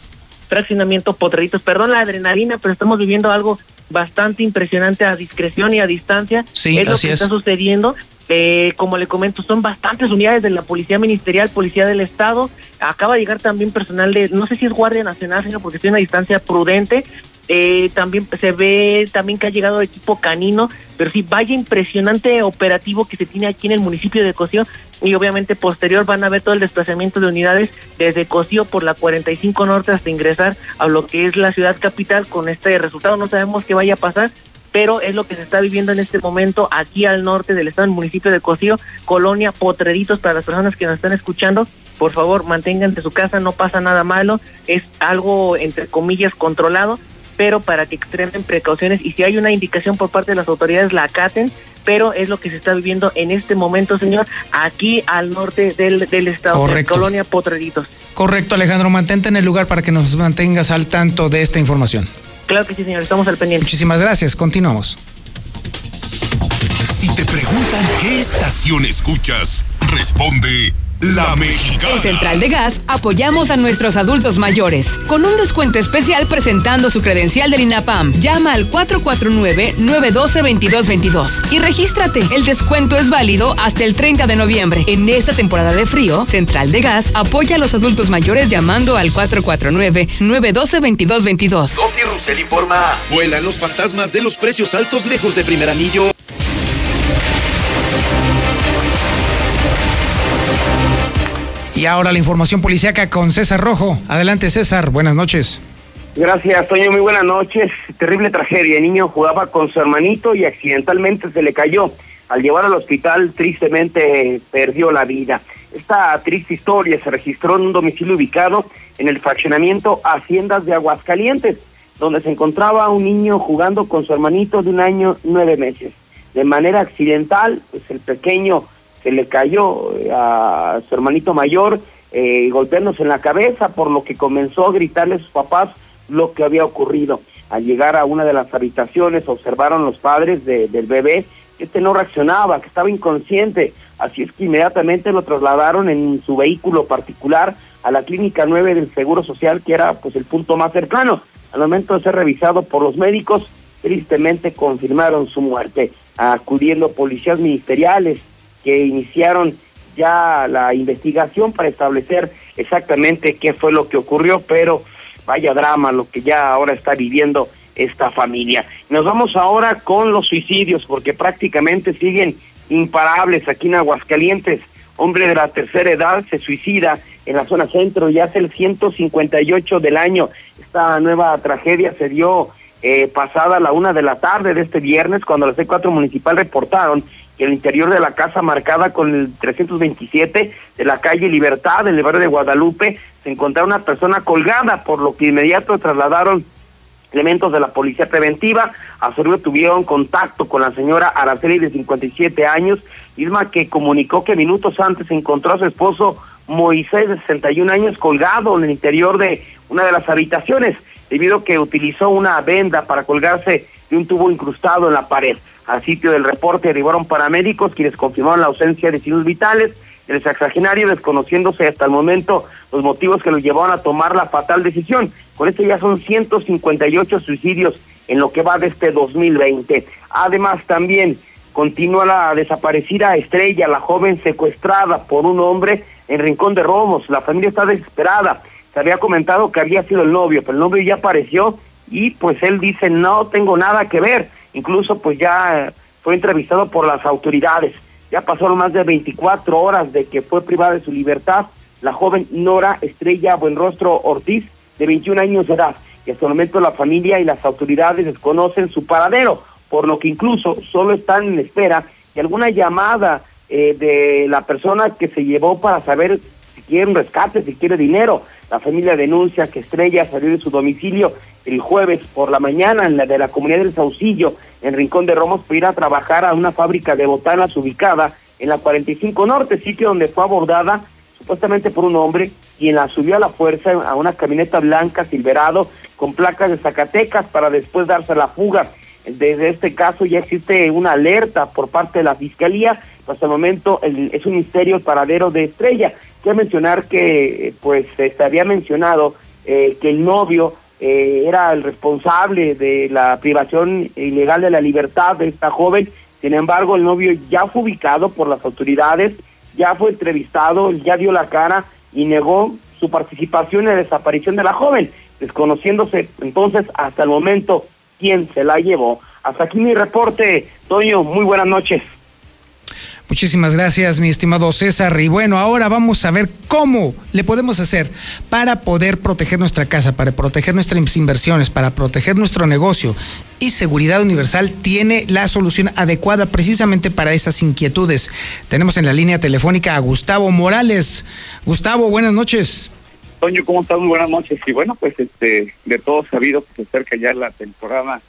fraccionamiento Potreritos. Perdón la adrenalina, pero estamos viviendo algo bastante impresionante a discreción y a distancia. Sí, es lo que es. está sucediendo. Eh, como le comento, son bastantes unidades de la Policía Ministerial, Policía del Estado. Acaba de llegar también personal de, no sé si es Guardia Nacional, señor, porque estoy a una distancia prudente. Eh, también se ve también que ha llegado equipo canino, pero sí, vaya impresionante operativo que se tiene aquí en el municipio de Cocío y obviamente posterior van a ver todo el desplazamiento de unidades desde Cocío por la 45 Norte hasta ingresar a lo que es la ciudad capital con este resultado. No sabemos qué vaya a pasar, pero es lo que se está viviendo en este momento aquí al norte del estado, en el municipio de Cocío, colonia Potreritos, para las personas que nos están escuchando, por favor manténganse su casa, no pasa nada malo, es algo entre comillas controlado, pero para que extremen precauciones y si hay una indicación por parte de las autoridades la acaten, pero es lo que se está viviendo en este momento, señor, aquí al norte del, del estado, de Correcto. colonia Potreritos. Correcto, Alejandro. Mantente en el lugar para que nos mantengas al tanto de esta información. Claro que sí, señor, estamos al pendiente. Muchísimas gracias. Continuamos. Si te preguntan qué estación escuchas, responde La Mexicana. En Central de Gas apoyamos a nuestros adultos mayores con un descuento especial presentando su credencial del INAPAM. Llama al 449-912-2222 y regístrate. El descuento es válido hasta el 30 de noviembre. En esta temporada de frío, Central de Gas apoya a los adultos mayores llamando al 449-912-2222. Dofi Russell informa. Vuelan los fantasmas de los precios altos lejos de primer anillo. Y ahora la información policíaca con César Rojo. Adelante, César. Buenas noches. Gracias, Toño. Muy buenas noches. Terrible tragedia. El niño jugaba con su hermanito y accidentalmente se le cayó. Al llevar al hospital, tristemente perdió la vida. Esta triste historia se registró en un domicilio ubicado en el fraccionamiento Haciendas de Aguascalientes, donde se encontraba un niño jugando con su hermanito de un año nueve meses. De manera accidental, pues el pequeño se le cayó eh, a su hermanito mayor, eh, golpeándose en la cabeza, por lo que comenzó a gritarle a sus papás lo que había ocurrido. Al llegar a una de las habitaciones, observaron los padres de- del bebé que este no reaccionaba, que estaba inconsciente. Así es que inmediatamente lo trasladaron en su vehículo particular a la clínica 9 del Seguro Social, que era pues el punto más cercano. Al momento de ser revisado por los médicos, tristemente confirmaron su muerte, acudiendo policías ministeriales que iniciaron ya la investigación para establecer exactamente qué fue lo que ocurrió, pero vaya drama lo que ya ahora está viviendo esta familia. Nos vamos ahora con los suicidios, porque prácticamente siguen imparables aquí en Aguascalientes. Hombre de la tercera edad se suicida en la zona centro, ya es el 158 del año. Esta nueva tragedia se dio eh, pasada la una de la tarde de este viernes, cuando la C4 Municipal reportaron que el interior de la casa marcada con el 327 de la calle Libertad, en el barrio de Guadalupe, se encontraba una persona colgada, por lo que inmediato trasladaron elementos de la policía preventiva. A su vez tuvieron contacto con la señora Araceli de 57 años, misma que comunicó que minutos antes encontró a su esposo Moisés de 61 años colgado en el interior de una de las habitaciones, debido a que utilizó una venda para colgarse de un tubo incrustado en la pared. Al sitio del reporte arribaron paramédicos quienes confirmaron la ausencia de signos vitales del sexagenario, desconociéndose hasta el momento los motivos que lo llevaron a tomar la fatal decisión. Con esto ya son 158 suicidios en lo que va de este 2020. Además, también continúa la desaparecida Estrella, la joven secuestrada por un hombre en Rincón de Romos. La familia está desesperada. Se había comentado que había sido el novio, pero el novio ya apareció y pues él dice no tengo nada que ver. Incluso pues ya fue entrevistado por las autoridades. Ya pasaron más de 24 horas de que fue privada de su libertad la joven Nora Estrella Buenrostro Ortiz, de 21 años de edad. Y hasta el momento la familia y las autoridades desconocen su paradero, por lo que incluso solo están en espera de alguna llamada eh, de la persona que se llevó para saber si quiere un rescate, si quiere dinero. La familia denuncia que Estrella salió de su domicilio el jueves por la mañana en la de la comunidad del Saucillo, en Rincón de Romos, para ir a trabajar a una fábrica de botanas ubicada en la 45 Norte, sitio donde fue abordada supuestamente por un hombre, quien la subió a la fuerza a una camioneta blanca Silverado con placas de Zacatecas para después darse la fuga. Desde este caso ya existe una alerta por parte de la Fiscalía, hasta el momento el- es un misterio el paradero de Estrella. Quiero mencionar que pues se había mencionado eh, que el novio eh, era el responsable de la privación ilegal de la libertad de esta joven, sin embargo el novio ya fue ubicado por las autoridades, ya fue entrevistado, ya dio la cara y negó su participación en la desaparición de la joven, desconociéndose entonces hasta el momento quién se la llevó. Hasta aquí mi reporte, Toño, muy buenas noches. Muchísimas gracias, mi estimado César. Y bueno, ahora vamos a ver cómo le podemos hacer para poder proteger nuestra casa, para proteger nuestras inversiones, para proteger nuestro negocio. Y Seguridad Universal tiene la solución adecuada precisamente para esas inquietudes. Tenemos en la línea telefónica a Gustavo Morales. Gustavo, buenas noches. Toño, ¿cómo estás? Muy buenas noches. Y bueno, pues este, de todo sabido que se acerca ya la temporada,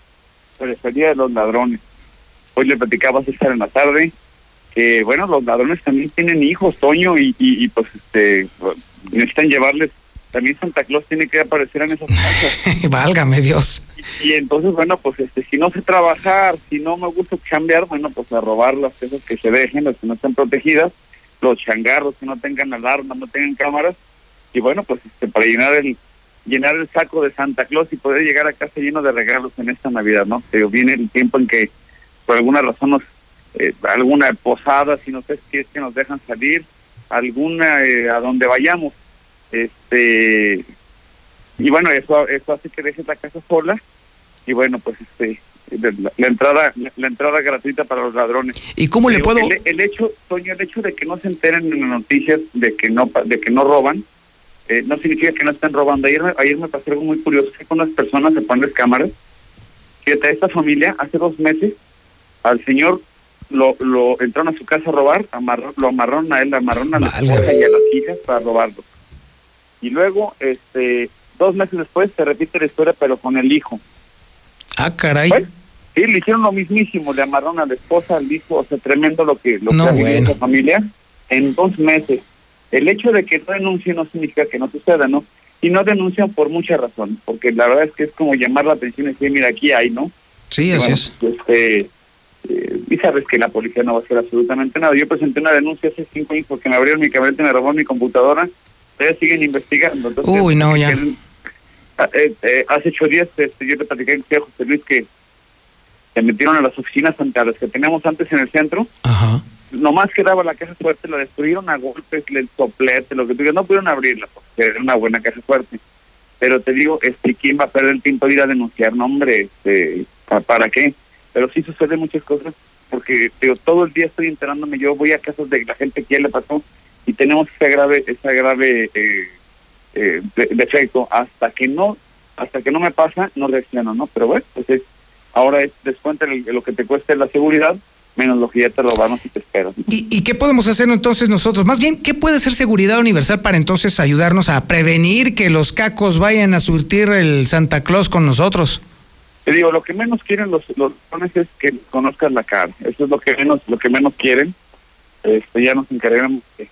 pues Día de los Ladrones. Hoy le platicaba a César en la tarde que, bueno, los ladrones también tienen hijos, Toño, y, y, y, pues este, necesitan llevarles, también Santa Claus tiene que aparecer en esas casas. Válgame Dios. Y entonces, bueno, pues este, si no sé trabajar, si no me gusta cambiar, bueno, pues a robar las cosas que se dejen, las que no están protegidas. los changarros que no tengan alarma, no tengan cámaras, y bueno, pues este, para llenar el llenar el saco de Santa Claus y poder llegar a casa lleno de regalos en esta Navidad, ¿no? Pero viene el tiempo en que por alguna razón nos eh, alguna posada, si no sé si es que nos dejan salir, alguna eh, a donde vayamos, este y bueno eso eso hace que dejes la casa sola y bueno pues este la, la entrada la, entrada gratuita para los ladrones. Y cómo le puedo el, el hecho Toño el hecho de que no se enteren en las noticias de que no de que no roban eh, no significa que no estén robando. Ayer me, ayer me pasó algo muy curioso que con las personas se ponen cámaras fíjate esta familia hace dos meses al señor lo, lo entraron a su casa a robar amarró- lo amarraron a él amarraron a la esposa y a las hijas para robarlo y luego este dos meses después se repite la historia pero con el hijo Ah, caray. Sí, le hicieron lo mismísimo, le amarraron a la esposa, al hijo, o sea, tremendo lo que, lo No, que bueno. esa familia en dos meses. El hecho de que no denuncien no significa que no suceda, ¿no? Y no denuncian por muchas razones, porque la verdad es que es como llamar la atención y decir, mira, aquí hay, ¿no? Sí, así bueno, es. pues, Este, eh, y sabes que la policía no va a hacer absolutamente nada. Yo presenté una denuncia hace cinco años porque me abrieron mi camioneta y me robaron mi computadora. Ustedes siguen investigando. Entonces, Uy, no, ya. quieren- Ah, eh, eh, hace ocho días este, yo le platicé a José Luis que se metieron a las oficinas ante a las que teníamos antes en el centro. Nomás quedaba la caja fuerte, la destruyeron a golpes, el soplete, lo que tú digas. No pudieron abrirla porque era una buena caja fuerte. Pero te digo, este, ¿quién va a perder el tiempo de ir a denunciar? No, hombre, este, ¿pa- ¿para qué? Pero sí suceden muchas cosas porque digo, todo el día estoy enterándome. Yo voy a casas de la gente que ya le pasó y tenemos esa grave, esa grave eh, eh, de- defecto hasta que no hasta que no me pasa no reacciono no pero bueno pues es, ahora es descuenta lo que te cueste la seguridad menos lo que ya te robaron si te esperas ¿Y, y qué podemos hacer entonces nosotros? Más bien, ¿qué puede ser seguridad universal para entonces ayudarnos a prevenir que los cacos vayan a surtir el Santa Claus con nosotros? Te digo lo que menos quieren los los es que conozcas la cara eso es lo que menos lo que menos quieren este ya nos encargamos de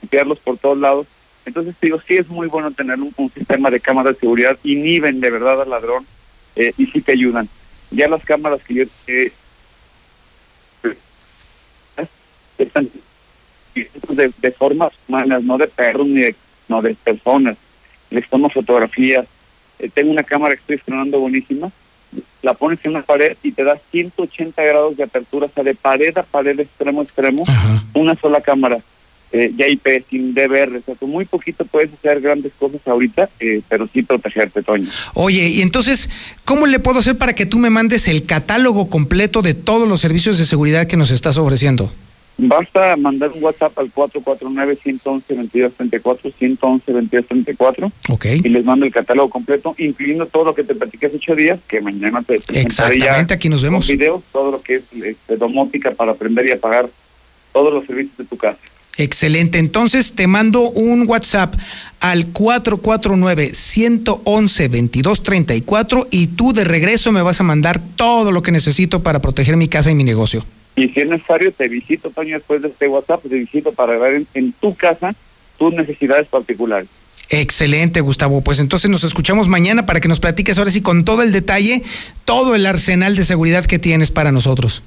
limpiarlos por todos lados entonces te digo sí es muy bueno tener un, sistema de cámaras de seguridad inhiben de verdad al ladrón eh, y sí te ayudan ya las cámaras que yo están de, de formas humanas, no de perros ni de, no de personas. Les tomo fotografías. Eh, tengo una cámara que estoy estrenando buenísima. La pones en una pared y te da 180 grados de apertura, o sea, de pared a pared, extremo a extremo, una sola cámara. Eh, ya IP, sin DVR, o sea, con muy poquito puedes hacer grandes cosas ahorita, eh, pero sí protegerte, Toño. Oye, y entonces, ¿cómo le puedo hacer para que tú me mandes el catálogo completo de todos los servicios de seguridad que nos estás ofreciendo? Basta mandar un WhatsApp al 449-111-2234, 111-2234, Ok. y les mando el catálogo completo, incluyendo todo lo que te platiqué hace ocho días, que mañana te Exactamente, aquí nos vemos. Videos, todo lo que es este, domótica para aprender y apagar todos los servicios de tu casa. Excelente. Entonces te mando un WhatsApp al 449-111-2234 y tú de regreso me vas a mandar todo lo que necesito para proteger mi casa y mi negocio. Y si es necesario, te visito, Toño, después de este WhatsApp, te visito para ver en, en tu casa tus necesidades particulares. Excelente, Gustavo. Pues entonces nos escuchamos mañana para que nos platiques ahora sí con todo el detalle, todo el arsenal de seguridad que tienes para nosotros.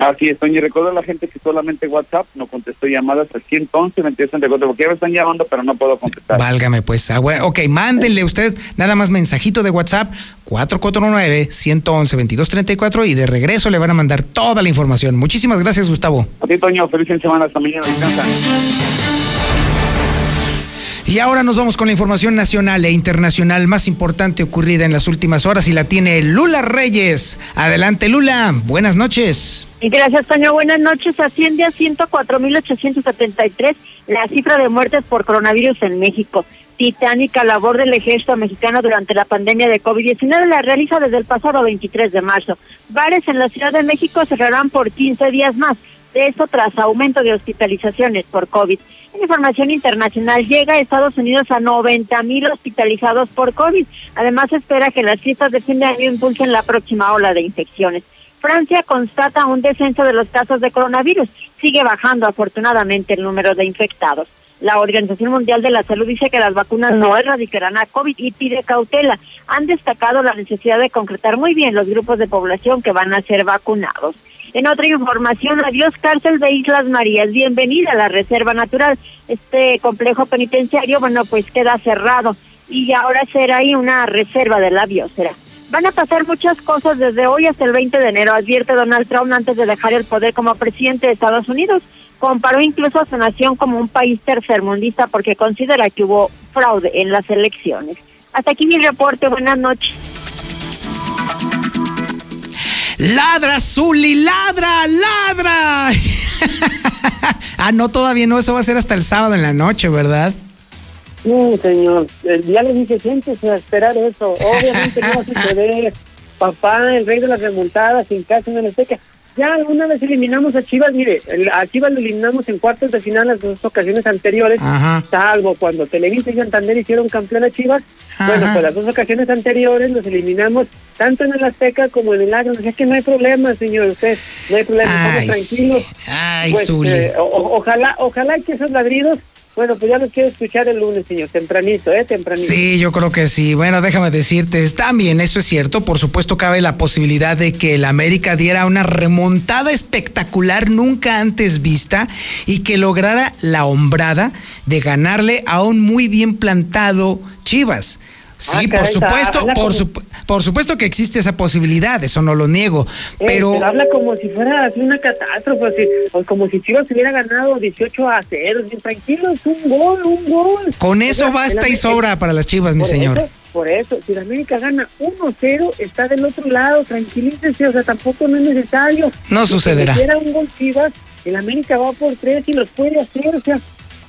Así es, Toño, y recuerda a la gente que solamente WhatsApp no contestó llamadas al 111 2234 porque ya me están llamando, pero no puedo contestar. Válgame, pues. ah, ok, mándenle usted nada más mensajito de WhatsApp 449-111-2234 y de regreso le van a mandar toda la información. Muchísimas gracias, Gustavo. A ti, Toño, feliz fin de semana, hasta mañana, descansa. Y ahora nos vamos con la información nacional e internacional más importante ocurrida en las últimas horas y la tiene Lula Reyes. Adelante, Lula. Buenas noches. Gracias, Toño. Buenas noches. Asciende a 104.873 la cifra de muertes por coronavirus en México. Titánica labor del ejército mexicano durante la pandemia de COVID-19 la realiza desde el pasado 23 de marzo. Bares en la Ciudad de México cerrarán por 15 días más. De esto tras aumento de hospitalizaciones por COVID. En información internacional llega a Estados Unidos a 90 mil hospitalizados por COVID. Además, espera que las fiestas de fin de año impulsen la próxima ola de infecciones. Francia constata un descenso de los casos de coronavirus. Sigue bajando afortunadamente el número de infectados. La Organización Mundial de la Salud dice que las vacunas no erradicarán a COVID y pide cautela. Han destacado la necesidad de concretar muy bien los grupos de población que van a ser vacunados. En otra información, adiós cárcel de Islas Marías, bienvenida a la Reserva Natural. Este complejo penitenciario, bueno, pues queda cerrado y ahora será ahí una reserva de la biosfera. Van a pasar muchas cosas desde hoy hasta el 20 de enero, advierte Donald Trump antes de dejar el poder como presidente de Estados Unidos. Comparó incluso a su nación como un país tercermundista porque considera que hubo fraude en las elecciones. Hasta aquí mi reporte, buenas noches. Ladra, Zuli, ladra, ladra. ah, no, todavía no, eso va a ser hasta el sábado en la noche, ¿verdad? Sí, señor. Eh, Ya le dije, siéntese a esperar eso. Obviamente no va a suceder. Papá, el rey de las remontadas, sin casa en el Azteca. Ya una vez eliminamos a Chivas, mire, el- a Chivas lo eliminamos en cuartos de final las dos ocasiones anteriores, Ajá. salvo cuando Televisa y Santander hicieron campeón a Chivas. Bueno, pues las dos ocasiones anteriores los eliminamos tanto en el Azteca como en el Agro. Es que no hay problema, señor, usted, no hay problema, Ay, estamos tranquilos. Ay, Pues, eh, o- o- ojalá, ojalá que esos ladridos, bueno, pues ya los quiero escuchar el lunes, señor, tempranito, ¿eh? Tempranito. Sí, yo creo que sí. Bueno, déjame decirte, también eso es cierto. Por supuesto, cabe la posibilidad de que el América diera una remontada espectacular nunca antes vista y que lograra la hombrada de ganarle a un muy bien plantado Chivas. Sí, Ah, por supuesto, por, como- supu- por supuesto que existe esa posibilidad, eso no lo niego. Eh, pero habla como si fuera así una catástrofe, así, o como si Chivas hubiera ganado 18 a 0. así, Tranquilos, un gol, un gol. con O eso sea, basta y sobra para las Chivas, mi señor. Eso, por eso, si la América gana 1-0, está del otro lado, tranquilícese, o sea, tampoco no es necesario. No sucederá. Si un gol Chivas, el América va por 3 y los puede hacer, o sea,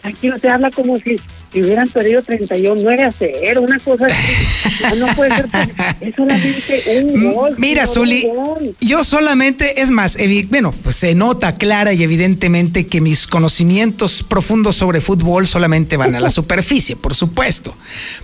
tranquilo, se habla como si, si hubieran perdido 31, 9 a 0, una cosa así. no, no puede ser, pues, es solamente un gol. Mira, Zuli, gol. yo solamente, es más, bueno, pues se nota clara y evidentemente que mis conocimientos profundos sobre fútbol solamente van a la superficie, por supuesto.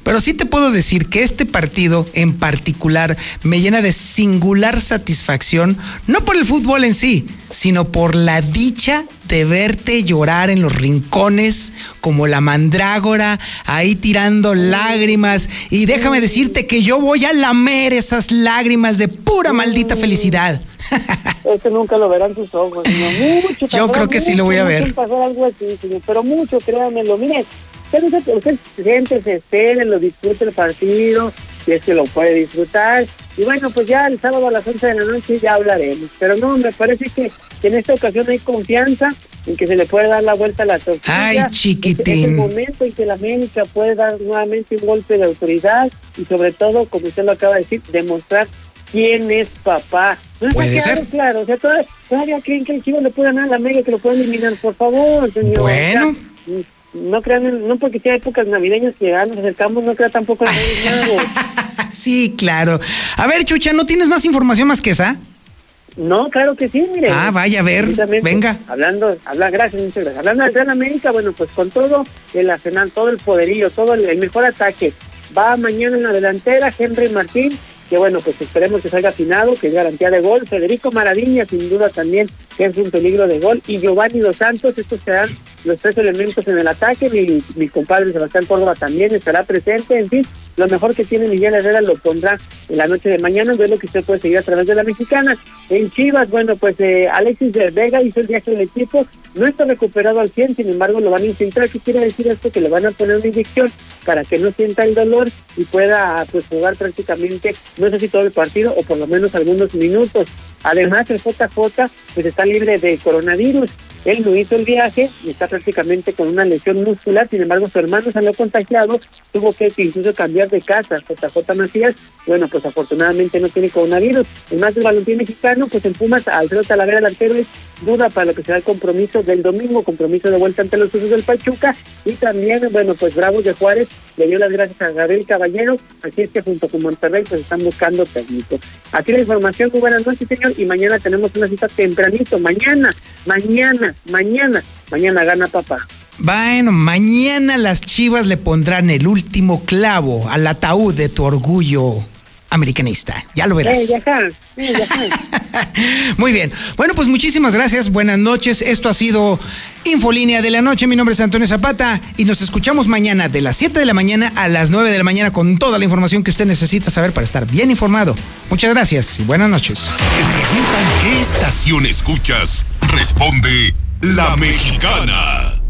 Pero sí te puedo decir que este partido en particular me llena de singular satisfacción, no por el fútbol en sí, sino por la dicha de verte llorar en los rincones como la mandrágora, ahí tirando lágrimas. Y déjame decirte que yo voy a lamer esas lágrimas de pura maldita felicidad. Eso nunca lo verán sus ojos, señor. Mucho Yo creo que sí lo voy a mucho ver. pasar algo así, señor, pero mucho, créanmelo. Mire, usted, usted, usted siéntese, espere, lo disfrute el partido, si es que lo puede disfrutar. Y bueno, pues ya el sábado a las 11 de la noche ya hablaremos. Pero no, me parece que, en esta ocasión hay confianza en que se le puede dar la vuelta a la tortilla. Ay, Es- Es, chiquitín. el momento en que la América puede dar nuevamente un golpe de autoridad y sobre todo, como usted lo acaba de decir, demostrar quién es papá. No Puede ser. claro, o sea, todavía, todavía creen que el Chivas le puede ganar a la América, que lo puede eliminar, por favor, señor. Bueno. O sea, no crean, no porque sea épocas navideñas que ya nos acercamos, no crea tampoco. Sí, claro. A ver, Chucha, ¿no tienes más información más que esa? No, claro que sí, mire. Ah, vaya, a ver, Precisamente, venga. Hablando, habla, gracias, muchas gracias. Hablando del Real América, bueno, pues con todo el arsenal, todo el poderío, todo el, el mejor ataque. Va mañana en la delantera Henry Martín, que bueno, pues esperemos que salga afinado, que es garantía de gol. Federico Maravilla, sin duda también, que es un peligro de gol. Y Giovanni Dos Santos, estos serán los tres elementos en el ataque. Mi, mi compadre Sebastián Córdoba también estará presente. En fin, lo mejor que tiene Miguel Herrera lo pondrá en la noche de mañana, es lo que usted puede seguir a través de la mexicana. En Chivas, bueno, pues eh, Alexis de Vega hizo el viaje del equipo, no está recuperado al 100, sin embargo lo van a intentar. ¿Qué quiere decir esto? Que le van a poner una inyección para que no sienta el dolor y pueda pues jugar prácticamente, no sé si todo el partido o por lo menos algunos minutos. Además, el JJ pues está libre de coronavirus. Él no hizo el viaje y está prácticamente con una lesión muscular, sin embargo su hermano salió contagiado, tuvo que incluso cambiar de casa, JJ Macías, bueno, pues afortunadamente no tiene coronavirus. El más del balompié mexicano, pues en Pumas, Alfredo Talavera delantero es duda para lo que será el compromiso del domingo, compromiso de vuelta ante los usos del Pachuca, y también, bueno, pues Bravos de Juárez le dio las gracias a Gabriel Caballero, así es que junto con Monterrey pues están buscando técnicos. Aquí la información, muy buenas noches señor, y mañana tenemos una cita tempranito, mañana, mañana, mañana, mañana gana papá. Bueno, mañana las chivas le pondrán el último clavo al ataúd de tu orgullo americanista. Ya lo verás. Eh, ya está, eh, ya está. Muy bien. Bueno, pues muchísimas gracias. Buenas noches. Esto ha sido Infolínea de la Noche. Mi nombre es Antonio Zapata y nos escuchamos mañana de las 7 de la mañana a las 9 de la mañana con toda la información que usted necesita saber para estar bien informado. Muchas gracias y buenas noches. Te preguntan qué estación escuchas. Responde La Mexicana.